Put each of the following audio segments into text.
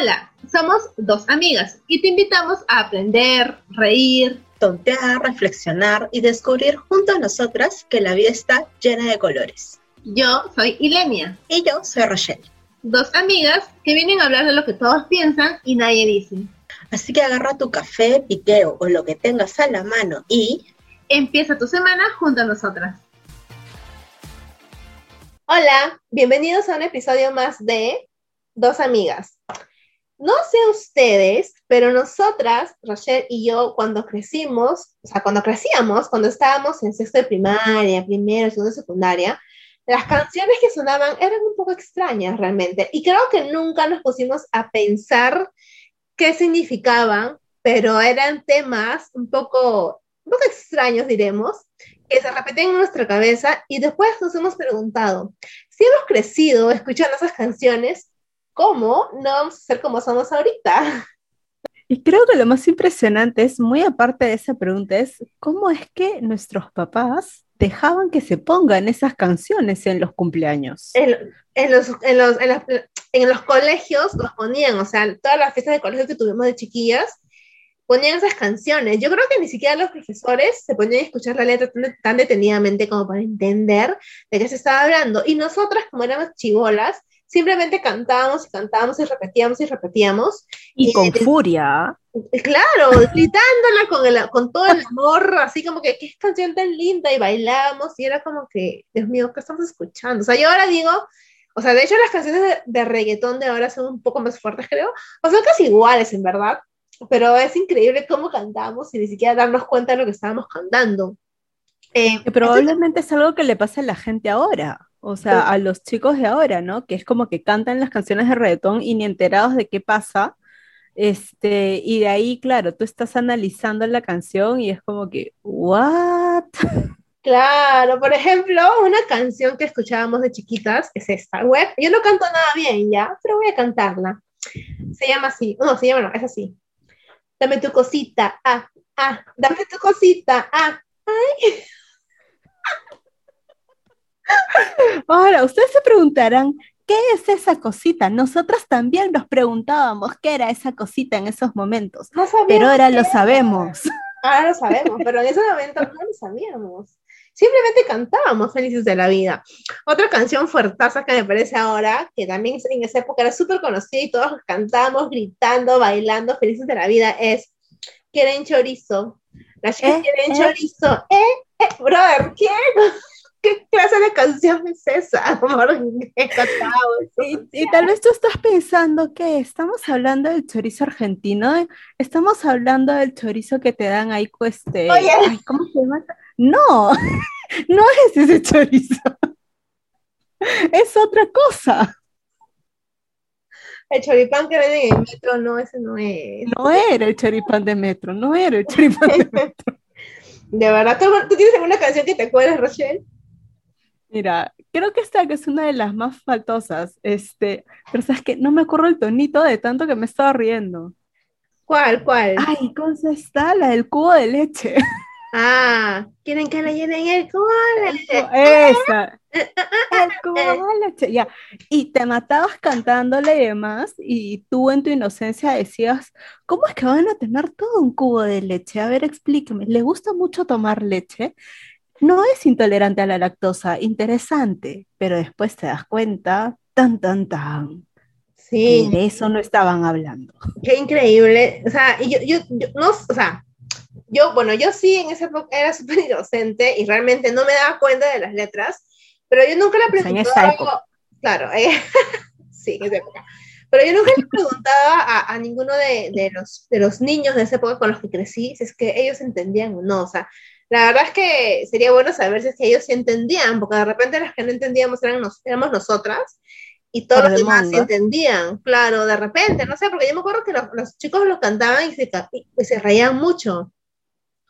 Hola, somos dos amigas y te invitamos a aprender, reír, tontear, reflexionar y descubrir junto a nosotras que la vida está llena de colores. Yo soy Ilenia. Y yo soy Rochelle. Dos amigas que vienen a hablar de lo que todos piensan y nadie dice. Así que agarra tu café, piqueo o lo que tengas a la mano y... Empieza tu semana junto a nosotras. Hola, bienvenidos a un episodio más de Dos Amigas. No sé ustedes, pero nosotras, Rochelle y yo, cuando crecimos, o sea, cuando crecíamos, cuando estábamos en sexto de primaria, primero, segundo de secundaria, las canciones que sonaban eran un poco extrañas realmente. Y creo que nunca nos pusimos a pensar qué significaban, pero eran temas un poco, un poco extraños, diremos, que se repiten en nuestra cabeza y después nos hemos preguntado, si hemos crecido escuchando esas canciones, ¿cómo no vamos a ser como somos ahorita? Y creo que lo más impresionante es, muy aparte de esa pregunta, es cómo es que nuestros papás dejaban que se pongan esas canciones en los cumpleaños. En, los, en, los, en, los, colegios los ponían, o sea, todas las fiestas de colegio que tuvimos de chiquillas, ponían esas canciones. Yo creo que ni siquiera los profesores se ponían a escuchar la letra tan, detenidamente como para entender de qué se estaba hablando. Y nosotras, como éramos chivolas, simplemente cantábamos y cantábamos y repetíamos y repetíamos. Y, con furia. Claro, gritándola con, el, con todo el amor, así como que qué canción tan linda y bailamos y era como que, Dios mío, ¿qué estamos escuchando? O sea, yo ahora digo, o sea, de hecho las canciones de, de reggaetón de ahora son un poco más fuertes, creo, o son casi iguales en verdad, pero es increíble cómo cantamos y ni siquiera darnos cuenta de lo que estábamos cantando. Eh, probablemente es algo que le pasa a la gente ahora. O sea, a los chicos de ahora, ¿no? Que es como que cantan las canciones de reggaetón y ni enterados de qué pasa. Este, y de ahí, claro, tú estás analizando la canción y es como que, ¿what? Claro, por ejemplo, una canción que escuchábamos de chiquitas es esta, web. Yo no canto nada bien ya, pero voy a cantarla. Se llama así, no, se llama, no, es así. Dame tu cosita, ah, ah, dame tu cosita, ah, ay. Ahora, ustedes se preguntarán, ¿qué es esa cosita? Nosotras también nos preguntábamos qué era esa cosita en esos momentos, pero ahora lo sabemos. Ahora lo sabemos, pero en ese momento no lo sabíamos. Simplemente cantábamos Felices de la Vida. Otra canción fuertaza que me parece ahora, que también en esa época era súper conocida y todos cantábamos, gritando, bailando Felices de la Vida, es Quieren chorizo. Las chicas ¿Eh? quieren ¿Eh? chorizo. ¿Eh? ¿Eh? Brother, ¿quién? ¿Qué clase de canción es esa? y, y, tal vez tú estás pensando que estamos hablando del chorizo argentino, estamos hablando del chorizo que te dan ahí, este, ¿cómo se llama? No, no es ese chorizo, es otra cosa. El choripán que venden en el metro, no, ese no es. No era el choripán de metro, no era el choripán de metro. De verdad, ¿tú, tienes alguna canción que te acuerdes, Rochelle? Mira, creo que esta que es una de las más faltosas, este, pero sabes que no me acuerdo el tonito de tanto que me estaba riendo. ¿Cuál, cuál? Ay, ¿cómo está? La del cubo de leche. Ah, quieren que le llenen el cubo de leche. Esa. El cubo de leche, ya. Y te matabas cantándole y demás, y tú en tu inocencia decías, ¿cómo es que van a tener todo un cubo de leche? A ver, explíqueme, ¿le gusta mucho tomar leche? No es intolerante a la lactosa, interesante, pero después te das cuenta, tan, tan, tan. Sí. de eso no estaban hablando. Qué increíble. O sea, yo, yo, no, o sea, yo, bueno, yo sí en esa época era súper inocente y realmente no me daba cuenta de las letras, pero yo nunca le preguntaba. Claro, eh, sí, en esa época. Pero yo nunca le preguntaba a, a ninguno de, de, los, de los niños de esa época con los que crecí si es que ellos entendían o no. O sea, la verdad es que sería bueno saber si es que ellos sí entendían, porque de repente las que no entendíamos eran éramos nosotras y todos los demás sí entendían, claro, de repente, no sé, porque yo me acuerdo que los, chicos lo cantaban y se, y se reían mucho.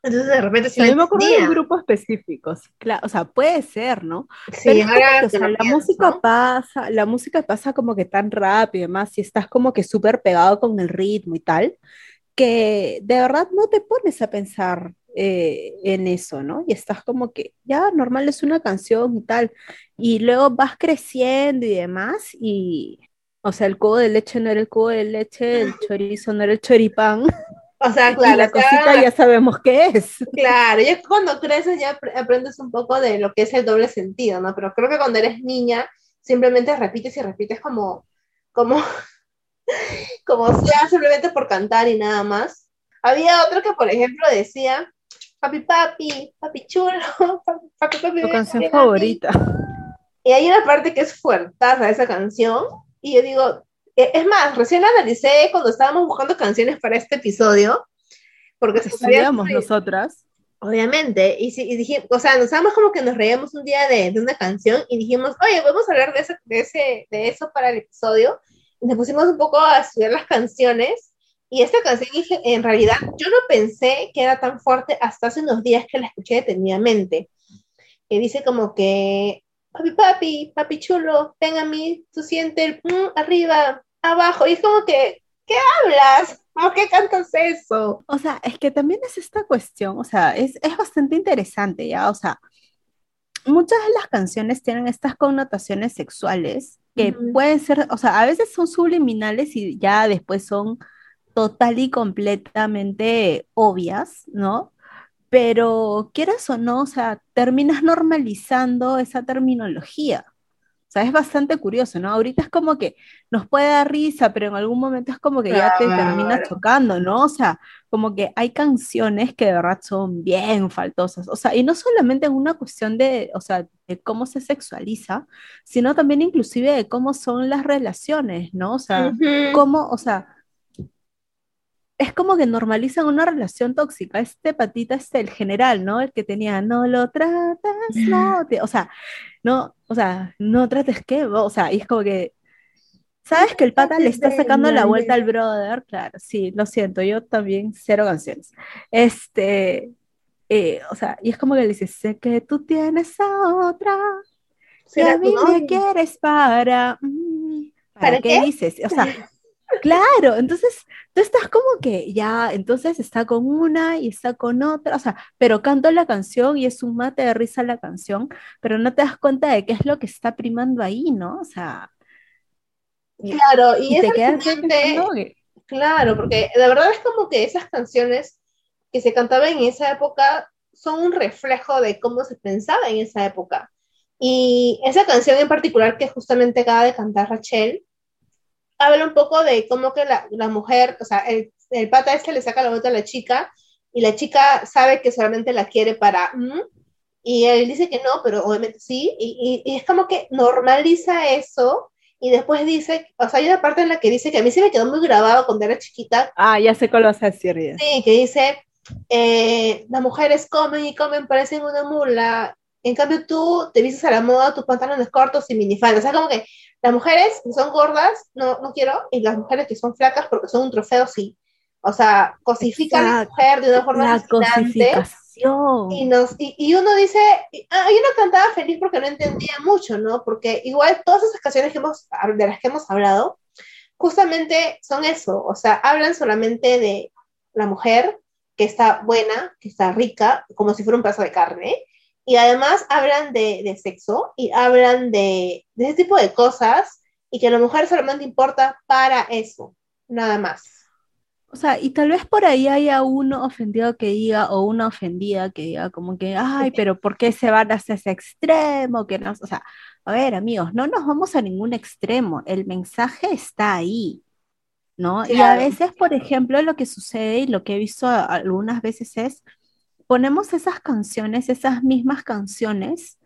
Entonces de repente sí, me acuerdo de grupos específicos, claro, o sea, puede ser, ¿no? Sí, Pero la música pasa, la música pasa como que tan rápido, además, si estás como que súper pegado con el ritmo y tal, que de verdad no te pones a pensar eh, en eso, ¿no? Y estás como que, ya, normal es una canción y tal. Y luego vas creciendo y demás, y, O sea, el cubo de leche no era el cubo de leche, el chorizo no era el choripán. O sea, Y claro, la o sea, cosita ya sabemos qué es. Claro, ya cuando creces ya apre- aprendes un poco de lo que es el doble sentido, ¿no? Pero creo que cuando eres niña simplemente repites y repites como, como, como sea, simplemente por cantar y nada más. Había otro que, por ejemplo, decía, papi, papi, papi chulo, papi, papi, papi, Tu canción papi". favorita. Y hay una parte que es fuertaza esa canción, y yo digo, e- es más, recién la analicé cuando estábamos buscando canciones para este episodio, porque Estudiamos nosotras. Obviamente, y, sí, y dijimos, o sea, nos estábamos como que nos reíamos un día de, de una canción y dijimos, oye, podemos hablar de, ese, de, ese, de eso para el episodio. Y nos pusimos un poco a estudiar las canciones. Y esta canción, dije, en realidad, yo no pensé que era tan fuerte hasta hace unos días que la escuché detenidamente. Que dice como que, papi, papi, papi chulo, ven a mí, tú sientes el mm, arriba, abajo. Y es como que, ¿qué hablas? ¿Por qué cantas eso? O sea, es que también es esta cuestión, o sea, es, es bastante interesante, ¿ya? O sea, muchas de las canciones tienen estas connotaciones sexuales que pueden ser, o sea, a veces son subliminales y ya después son total y completamente obvias, ¿no? Pero quieras o no, o sea, terminas normalizando esa terminología. O sea, es bastante curioso, ¿no? Ahorita es como que nos puede dar risa, pero en algún momento es como que ya te termina chocando, ¿no? O sea, como que hay canciones que de verdad son bien faltosas. O sea, y no solamente en una cuestión de, o sea, de cómo se sexualiza, sino también inclusive de cómo son las relaciones, ¿no? O sea, Ujú. cómo, o sea, es como que normalizan una relación tóxica. Este patita es el general, ¿no? El que tenía, no lo tratas, no, te-", o sea, no, o sea, no trates que, o sea, y es como que, ¿sabes que el pata le está sacando la vuelta al brother? Claro, sí, lo siento, yo también cero canciones. Este, eh, o sea, y es como que le dice, sé que tú tienes a otra, ¿Será a mí me quieres para, mm, ¿para ¿Para qué qué? dices? O sea, Claro, entonces tú estás como que ya, entonces está con una y está con otra, o sea, pero canto la canción y es un mate de risa la canción, pero no te das cuenta de qué es lo que está primando ahí, ¿no? O sea, Claro, y, y es te quedas pensando claro, porque de verdad es como que esas canciones que se cantaban en esa época son un reflejo de cómo se pensaba en esa época. Y esa canción en particular que justamente acaba de cantar Rachel, habla un poco de cómo que la, la mujer, o sea, el, el pata este le saca la vuelta a la chica y la chica sabe que solamente la quiere para... "Mm", y él dice que no, pero obviamente sí, y, y- y es como que normaliza eso y después dice, o sea, hay una parte en la que dice que a mí se me quedó muy grabado cuando era chiquita, Ah, ya sé cuál vas a decir ya. sí, que dice, eh, las mujeres comen y comen, parecen una mula, en cambio tú te vistes a la moda, tus pantalones cortos y minifaldas, o sea, como que las mujeres que son gordas, no, no quiero, y las mujeres que son flacas porque son un trofeo, sí. O sea, cosifican a la Exacto. mujer de una forma fascinante. Y, nos, y, y uno dice, ah, yo no cantaba feliz porque no entendía mucho, ¿no? Porque igual todas esas canciones que hemos, de las que hemos hablado, justamente son eso, o sea, hablan solamente de la mujer que está buena, que está rica, como si fuera un pedazo de carne, y además hablan de, de sexo y hablan de, de ese tipo de cosas, y que la mujer solamente importa para eso, nada más. O sea, y tal vez por ahí haya uno ofendido que diga, o una ofendida que diga, como que, ay, pero ¿por qué se van hacia ese extremo? Que no, o sea, a ver, amigos, no nos vamos a ningún extremo, el mensaje está ahí, ¿no? Y a Claro. veces, por ejemplo, lo que sucede y lo que he visto algunas veces es, ponemos esas canciones, esas mismas canciones,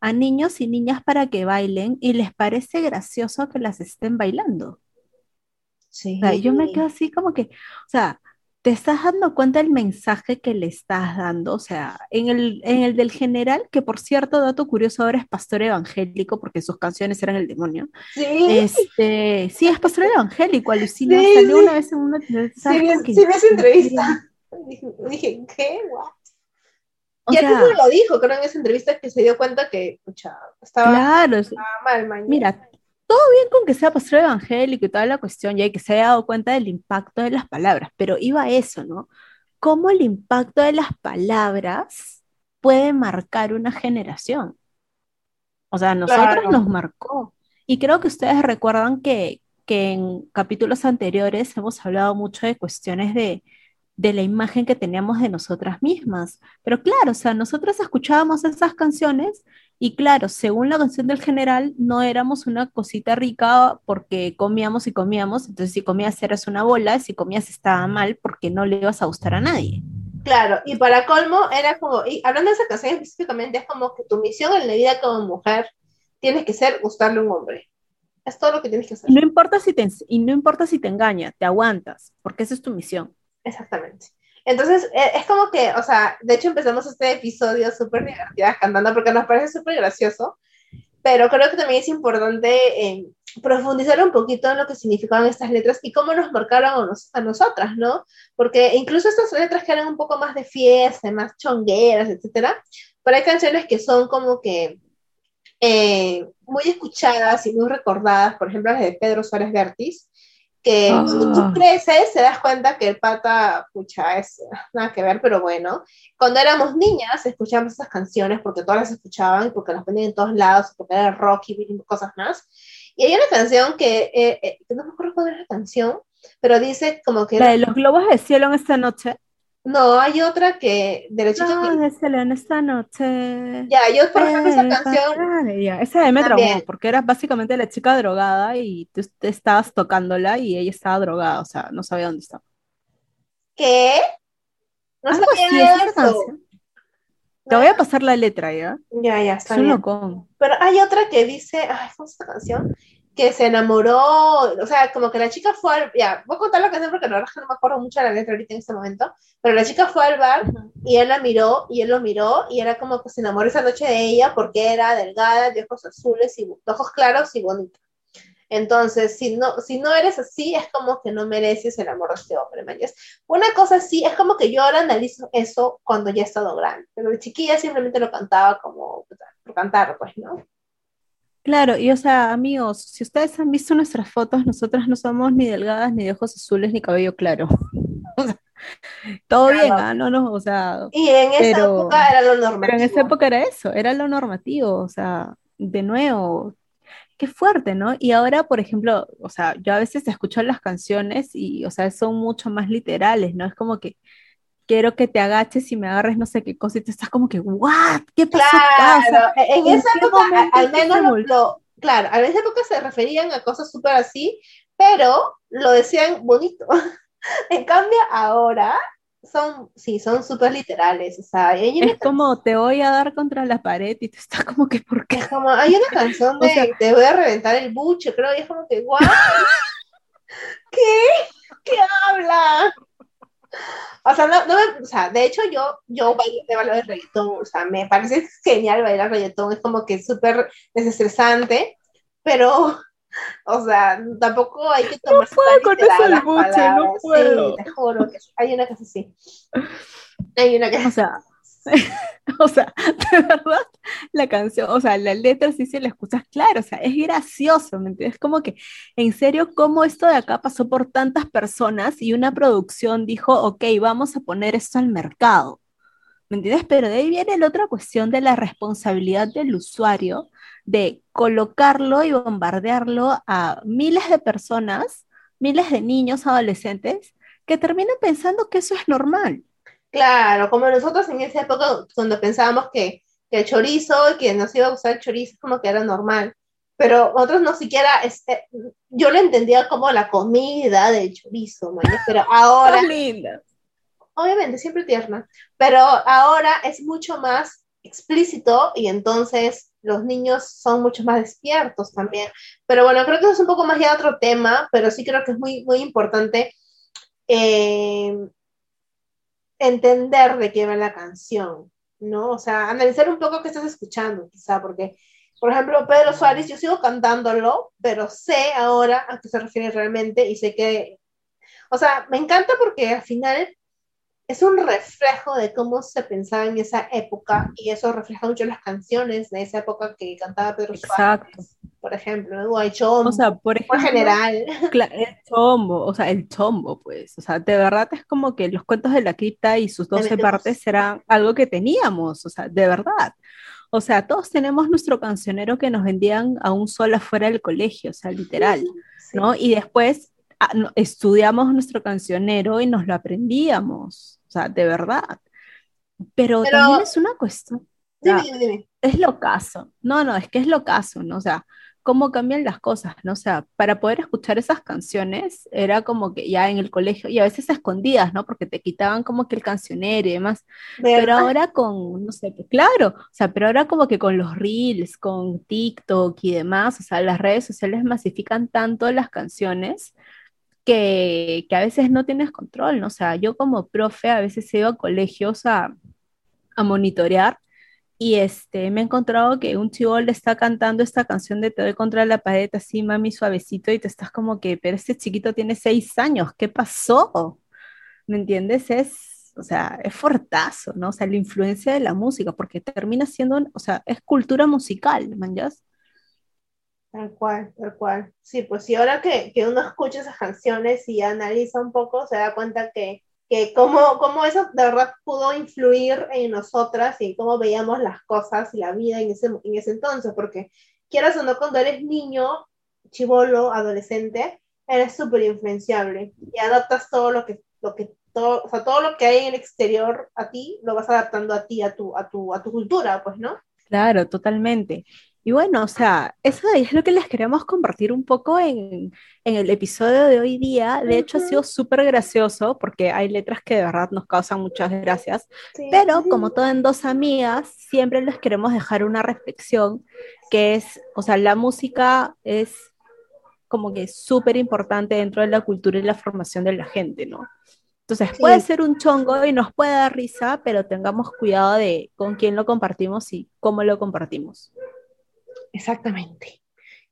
a niños y niñas para que bailen y les parece gracioso que las estén bailando. Sí. O sea, yo me quedo así como que, o sea, ¿te estás dando cuenta del mensaje que le estás dando? O sea, en el, en el del general, que por cierto, dato curioso, ahora es pastor evangélico porque sus canciones eran el demonio. Sí, Este, sí, es pastor evangélico, alucina, Sí, salió sí. una vez en una, sí, que- sí vi esa entrevista. Dije, ¿qué? What? O y sea, lo dijo, creo, en esa entrevista que se dio cuenta que, pucha, estaba, claro, es- estaba mal, mañana. Mira, todo bien con que sea pastor evangélico y toda la cuestión, ya que se haya dado cuenta del impacto de las palabras, pero iba a eso, ¿no? Cómo el impacto de las palabras puede marcar una generación. O sea, a nosotros Claro. nos marcó. Y creo que ustedes recuerdan que que en capítulos anteriores hemos hablado mucho de cuestiones de, de la imagen que teníamos de nosotras mismas. Pero claro, o sea, nosotras escuchábamos esas canciones y claro, según la canción del general, no éramos una cosita rica porque comíamos y comíamos, entonces si comías eras una bola, si comías estaba mal porque no le ibas a gustar a nadie. Claro, y para colmo era como, y hablando de esa canción específicamente, es como que tu misión en la vida como mujer tienes que ser gustarle a un hombre. Es todo lo que tienes que hacer. No importa si te, y no importa si te engaña, te aguantas, porque esa es tu misión. Exactamente. Entonces, eh, es como que, o sea, de hecho empezamos este episodio súper divertidas cantando porque nos parece súper gracioso, pero creo que también es importante eh, profundizar un poquito en lo que significaban estas letras y cómo nos marcaron a, nosotras, ¿no? Porque incluso estas letras que eran un poco más de fiesta, más chongueras, etcétera, pero hay canciones que son como que eh, muy escuchadas y muy recordadas, por ejemplo las de Pedro Suárez Vértiz, que cuando tú ah. creces te das cuenta que el pata, pucha, es nada que ver, pero bueno. Cuando éramos niñas escuchábamos esas canciones porque todas las escuchaban, porque las ponían en todos lados, porque era rock y cosas más. Y hay una canción que, eh, eh, no me acuerdo cuál es la canción, pero dice como que... La de los globos de cielo en esta noche. No, hay otra que de la chica no, que... en esta noche. Ya, yo por ejemplo esa canción. esa de me traumó, porque era básicamente la chica drogada y tú estabas tocándola y ella estaba drogada, o sea, no sabía dónde estaba. ¿Qué? No sabía así, canción. Te voy a pasar la letra, ¿ya? Ya, ya, está es bien. Pero hay otra que dice, ay, ¿cómo es esta canción? Que se enamoró, o sea, como que la chica fue al, ya, voy a contar la canción porque la verdad no me acuerdo mucho de la letra ahorita en este momento, pero la chica fue al bar y él la miró y él lo miró y era como que se enamoró esa noche de ella porque era delgada, de ojos azules y ojos claros y bonita. Entonces, si no, si no eres así, es como que no mereces el amor de este hombre, ¿me Una cosa así, es como que yo ahora analizo eso cuando ya he estado grande, pero de chiquilla simplemente lo cantaba como por cantar, pues, ¿no? Claro, y o sea, amigos, si ustedes han visto nuestras fotos, nosotras no somos ni delgadas, ni de ojos azules, ni cabello claro. todo bien, ¿ah? No, no, o sea. Y en esa época era lo normativo. Pero en esa época era eso, era lo normativo, o sea, de nuevo, qué fuerte, ¿no? Y ahora, por ejemplo, o sea, yo a veces escucho las canciones y, o sea, son mucho más literales, ¿no? Es como que quiero que te agaches y me agarres no sé qué cosa y te estás como que, ¿what? ¿Qué pasó Claro, en, esa época al menos lo, claro, a esa época se referían a cosas súper así, pero lo decían bonito. en cambio ahora son, sí, son súper literales, o sea, es como te voy a dar contra la pared y te estás como que, ¿por qué? Es como, hay una canción de te voy a reventar el buche, creo, y es como que, ¿what? ¿Qué? ¿Qué habla? O sea, no, no o sea, de hecho yo, yo bailo, de reggaetón, o sea, me parece genial bailar reggaetón, es como que súper desestresante, pero, o sea, tampoco hay que tomar no puedo con eso el buche, no puedo. Sí, te juro que hay una es así. Hay una que O sea, o sea, de verdad, la canción, o sea, la letra sí se la escuchas claro, o sea, es gracioso, ¿me entiendes? Como que, en serio, cómo esto de acá pasó por tantas personas y una producción dijo, ok, vamos a poner esto al mercado, ¿me entiendes? Pero de ahí viene la otra cuestión de la responsabilidad del usuario de colocarlo y bombardearlo a miles de personas, miles de niños, adolescentes, que terminan pensando que eso es normal. Claro, como nosotros en esa época, cuando pensábamos que, el chorizo y que nos iba a gustar el chorizo, como que era normal. Pero otros no siquiera, este, yo lo entendía como la comida del chorizo, pero ahora... linda. Obviamente, siempre tierna, pero ahora es mucho más explícito y entonces los niños son mucho más despiertos también. Pero bueno, creo que es un poco más ya otro tema, pero sí creo que es muy, muy importante eh, entender de qué va la canción, ¿no? O sea, analizar un poco qué estás escuchando, quizá, porque, por ejemplo, Pedro Suárez, yo sigo cantándolo, pero sé ahora a qué se refiere realmente y sé que, o sea, me encanta porque al final es un reflejo de cómo se pensaba en esa época y eso refleja mucho las canciones de esa época que cantaba Pedro Suárez. Exacto por ejemplo, o el chombo, o sea, por ejemplo, general. el chombo, o sea, el chombo, pues, o sea, de verdad es como que los cuentos de la cripta y sus 12 partes eran algo que teníamos, o sea, de verdad. o sea, todos tenemos nuestro cancionero que nos vendían a un sol afuera del colegio, o sea, literal, ¿no? Y después estudiamos nuestro cancionero y nos lo aprendíamos, o sea, de verdad. Pero, también es una cuestión. Dime, dime, dime. Es lo caso. No, no, es que es lo caso, ¿no? O sea, cómo cambian las cosas, ¿no? O sea, para poder escuchar esas canciones era como que ya en el colegio, y a veces escondidas, ¿no? Porque te quitaban como que el cancionero y demás. Pero ahora con, no sé, pues, claro, o sea, pero ahora como que con los reels, con TikTok y demás, o sea, las redes sociales masifican tanto las canciones. Que, que a veces no tienes control, ¿no? O sea, yo como profe a veces he ido a colegios a, a monitorear y este, me he encontrado que un chivo le está cantando esta canción de Te doy contra la pared así, mami, suavecito, y te estás como que, pero este chiquito tiene seis años, ¿qué pasó? ¿Me entiendes? Es, o sea, es fortazo, ¿no? O sea, la influencia de la música, porque termina siendo, o sea, es cultura musical, ¿man? Tal cual, tal cual. Sí, pues si ahora que, que uno escucha esas canciones y analiza un poco, se da cuenta que que cómo, cómo eso de verdad pudo influir en nosotras y cómo veíamos las cosas y la vida en ese, en ese entonces, porque quieras o no, cuando eres niño, chivolo, adolescente, eres súper influenciable y adaptas todo lo que, lo que todo, o sea, todo lo que hay en el exterior a ti, lo vas adaptando a ti, a tu, a tu, a tu cultura, pues, ¿no? Claro, totalmente. Y bueno, o sea, eso es lo que les queremos compartir un poco en, el episodio de hoy día. De hecho, ha sido súper gracioso porque hay letras que de verdad nos causan muchas gracias. Pero como todo en dos amigas, siempre les queremos dejar una reflexión que es, o sea, la música es como que súper importante dentro de la cultura y la formación de la gente, ¿no? Entonces puede ser un chongo y nos puede dar risa, pero tengamos cuidado de con quién lo compartimos y cómo lo compartimos. Exactamente.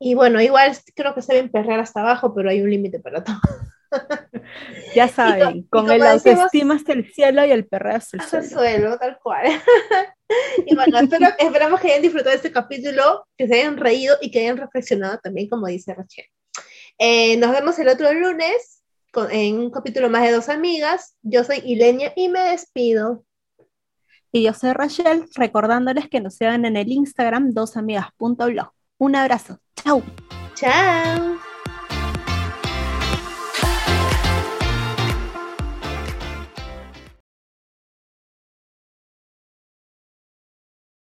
Y bueno, igual creo que se ven perrear hasta abajo, pero hay un límite para todo. Ya saben, con, el autoestima hasta el cielo y el perreo hasta el suelo. suelo. tal cual. y bueno, esperamos que hayan disfrutado de este capítulo, que se hayan reído y que hayan reflexionado también, como dice Rachel. Eh, nos vemos el otro lunes en un capítulo más de Dos Amigas. Yo soy Ilenia y me despido. Y yo soy Rachel, recordándoles que nos sigan en el Instagram dosamigas.blog. Un abrazo. Chau. Chao.